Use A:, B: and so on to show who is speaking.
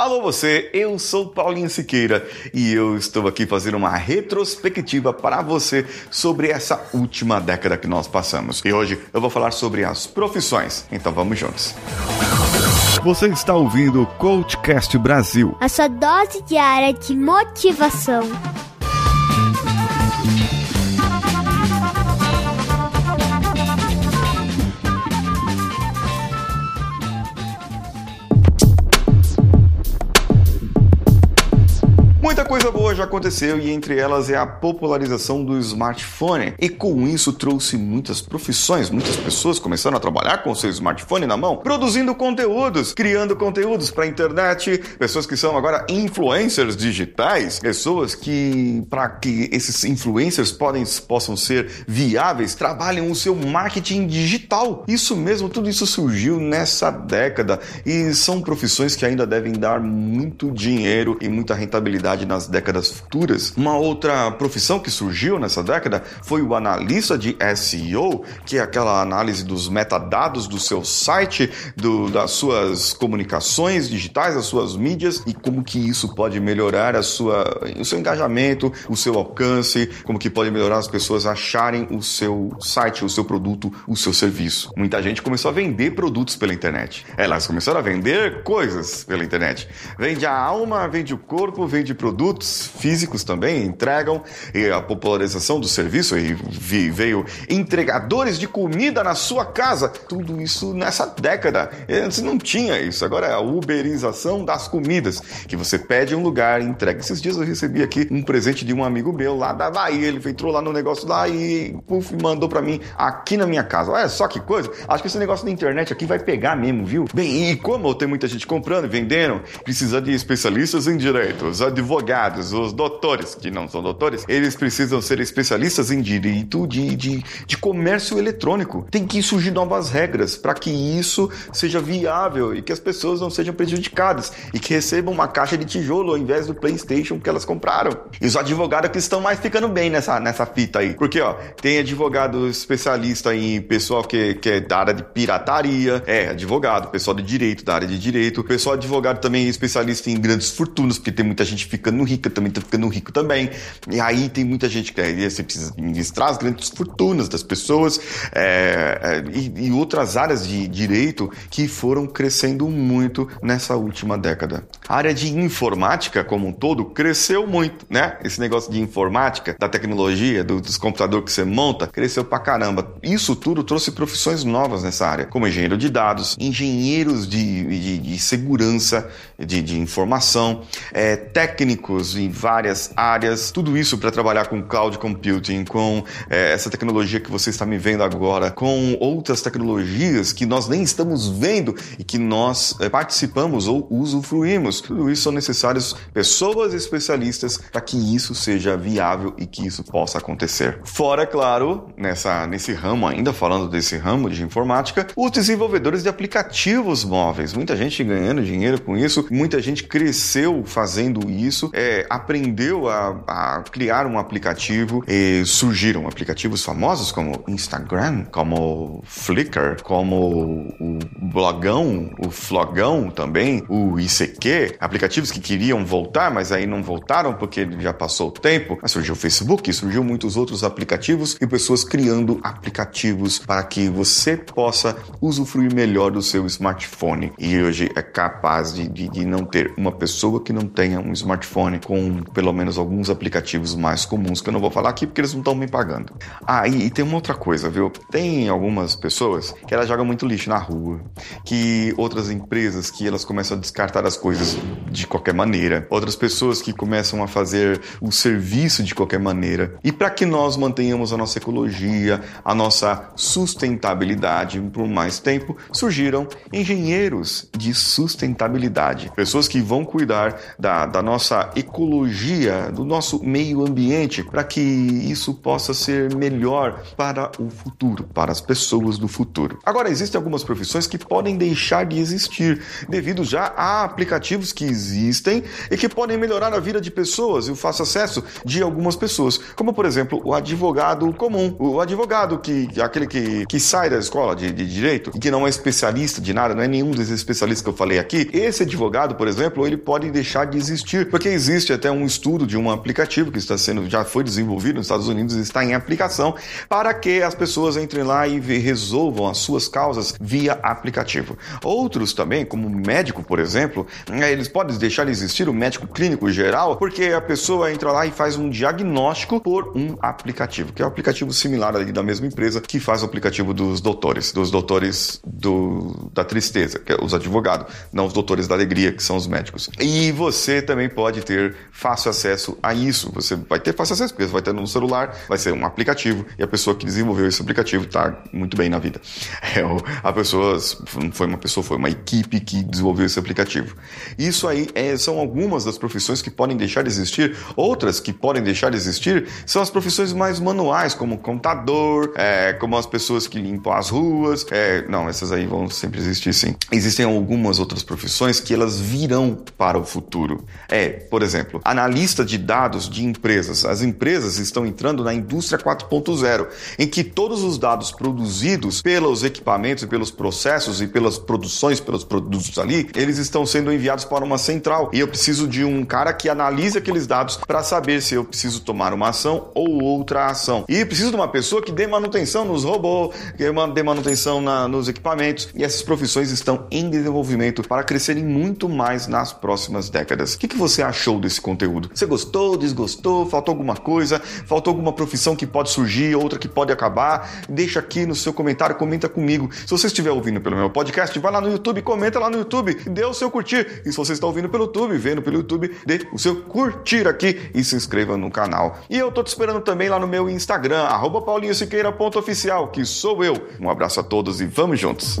A: Alô você, eu sou Paulinho Siqueira e eu estou aqui fazendo uma retrospectiva para você sobre essa última década que nós passamos. E hoje eu vou falar sobre as profissões. Então vamos juntos. Você está ouvindo o Coachcast Brasil.
B: A sua dose diária de motivação.
A: Coisa boa já aconteceu e entre elas é a popularização do smartphone. E com isso trouxe muitas profissões, muitas pessoas começaram a trabalhar com o seu smartphone na mão, produzindo conteúdos, criando conteúdos para a internet, pessoas que são agora influencers digitais, pessoas que para que esses influencers podem, possam ser viáveis, trabalham o seu marketing digital. Isso mesmo, tudo isso surgiu nessa década e são profissões que ainda devem dar muito dinheiro e muita rentabilidade nas décadas futuras. Uma outra profissão que surgiu nessa década foi o analista de SEO, que é aquela análise dos metadados do seu site, do, das suas comunicações digitais, das suas mídias e como que isso pode melhorar a sua, o seu engajamento, o seu alcance, como que pode melhorar as pessoas acharem o seu site, o seu produto, o seu serviço. Muita gente começou a vender produtos pela internet. Elas começaram a vender coisas pela internet. Vende a alma, vende o corpo, vende produtos físicos também entregam e a popularização do serviço e veio entregadores de comida na sua casa. Tudo isso nessa década. Antes não tinha isso. Agora é a uberização das comidas, que você pede um lugar e entrega. Esses dias eu recebi aqui um presente de um amigo meu lá da Bahia. Ele entrou lá no negócio lá e puff, mandou para mim aqui na minha casa. Olha só que coisa. Acho que esse negócio da internet aqui vai pegar mesmo, viu? Bem, e como tem muita gente comprando e vendendo, precisa de especialistas em direitos, advogados advogados, os doutores, que não são doutores, eles precisam ser especialistas em direito de, de, de comércio eletrônico. Tem que surgir novas regras para que isso seja viável e que as pessoas não sejam prejudicadas e que recebam uma caixa de tijolo ao invés do PlayStation que elas compraram. E os advogados que estão mais ficando bem nessa, nessa fita aí. Porque, ó, tem advogado especialista em pessoal que, que é da área de pirataria, é, advogado, pessoal de direito, da área de direito, pessoal advogado também especialista em grandes fortunas, porque tem muita gente ficando rica, também tá ficando rico também. E aí tem muita gente que é, você precisa administrar as grandes fortunas das pessoas é, é, e, e, outras áreas de direito que foram crescendo muito nessa última década. A área de informática como um todo cresceu muito, né? Esse negócio de informática, da tecnologia, do, dos computadores que você monta, cresceu pra caramba. Isso tudo trouxe profissões novas nessa área, como engenheiro de dados, engenheiros de, de, de segurança, de, de informação, é, técnicos técnicos em várias áreas, tudo isso para trabalhar com cloud computing, com é, essa tecnologia que você está me vendo agora, com outras tecnologias que nós nem estamos vendo e que nós é, participamos ou usufruímos. Tudo isso são necessários pessoas especialistas para que isso seja viável e que isso possa acontecer. Fora, claro, nessa, nesse ramo, ainda falando desse ramo de informática, os desenvolvedores de aplicativos móveis. Muita gente ganhando dinheiro com isso, muita gente cresceu fazendo isso isso, é, aprendeu a, a, criar um aplicativo e surgiram aplicativos famosos como Instagram, como Flickr, como o Blogão, o Flogão também, o ICQ, aplicativos que queriam voltar, mas aí não voltaram porque já passou o tempo. Mas surgiu o Facebook, surgiu muitos outros aplicativos e pessoas criando aplicativos para que você possa usufruir melhor do seu smartphone. E hoje é capaz de, de, de não ter uma pessoa que não tenha um smartphone smartphone com pelo menos alguns aplicativos mais comuns que eu não vou falar aqui porque eles não estão me pagando. Ah, e, e, tem uma outra coisa, viu? Tem algumas pessoas que elas jogam muito lixo na rua, que outras empresas que elas começam a descartar as coisas de qualquer maneira, outras pessoas que começam a fazer o serviço de qualquer maneira. E para que nós mantenhamos a nossa ecologia, a nossa sustentabilidade por mais tempo, surgiram engenheiros de sustentabilidade, pessoas que vão cuidar da, da nossa ecologia, do nosso meio ambiente, para que isso possa ser melhor para o futuro, para as pessoas do futuro. Agora, existem algumas profissões que podem deixar de existir devido já a aplicativos que existem e que podem melhorar a vida de pessoas e o fácil acesso de algumas pessoas, como por exemplo o advogado comum, o advogado que aquele que, que sai da escola de, de direito e que não é especialista de nada, não é nenhum desses especialistas que eu falei aqui. Esse advogado, por exemplo, ele pode deixar de existir porque existe até um estudo de um aplicativo que está sendo já foi desenvolvido nos Estados Unidos e está em aplicação para que as pessoas entrem lá e resolvam as suas causas via aplicativo. Outros também, como médico, por exemplo, né, eles podem deixar de existir o médico clínico geral porque a pessoa entra lá e faz um diagnóstico por um aplicativo, que é um aplicativo similar ali da mesma empresa que faz o aplicativo dos doutores, dos doutores do, da tristeza, que é os advogados, não os doutores da alegria, que são os médicos. E você também pode ter fácil acesso a isso. Você vai ter fácil acesso, porque você vai ter no celular, vai ser um aplicativo, e a pessoa que desenvolveu esse aplicativo está muito bem na vida. É, a pessoa foi uma pessoa, foi uma equipe que desenvolveu esse aplicativo. Isso aí é, são algumas das profissões que podem deixar de existir. Outras que podem deixar de existir são as profissões mais manuais, como contador, é, como as pessoas que limpam as ruas. É, não, essas aí vão sempre existir sim. Existem algumas outras profissões que elas virão para o futuro. É, por exemplo, analista de dados de empresas. As empresas estão entrando na indústria 4.0, em que todos os dados produzidos pelos equipamentos pelos processos e pelas produções, pelos produtos ali, eles estão sendo enviados para uma central. E eu preciso de um cara que analise aqueles dados para saber se eu preciso tomar uma ação ou outra ação. E preciso de uma pessoa que dê manutenção nos robôs, que dê manutenção na, nos equipamentos. E essas profissões estão em desenvolvimento para crescerem muito mais nas próximas décadas. O que, que você achou desse conteúdo? Você gostou, desgostou? Faltou alguma coisa? Faltou alguma profissão que pode surgir, outra que pode acabar? Deixa aqui no seu comentário, comenta comigo. Se você estiver ouvindo pelo meu podcast, vai lá no YouTube, comenta lá no YouTube, dê o seu curtir. E se você está ouvindo pelo YouTube, vendo pelo YouTube, dê o seu curtir aqui e se inscreva no canal. E eu tô te esperando também lá no meu Instagram, paulinhosiqueira.oficial, que sou eu. Um abraço a todos e vamos juntos!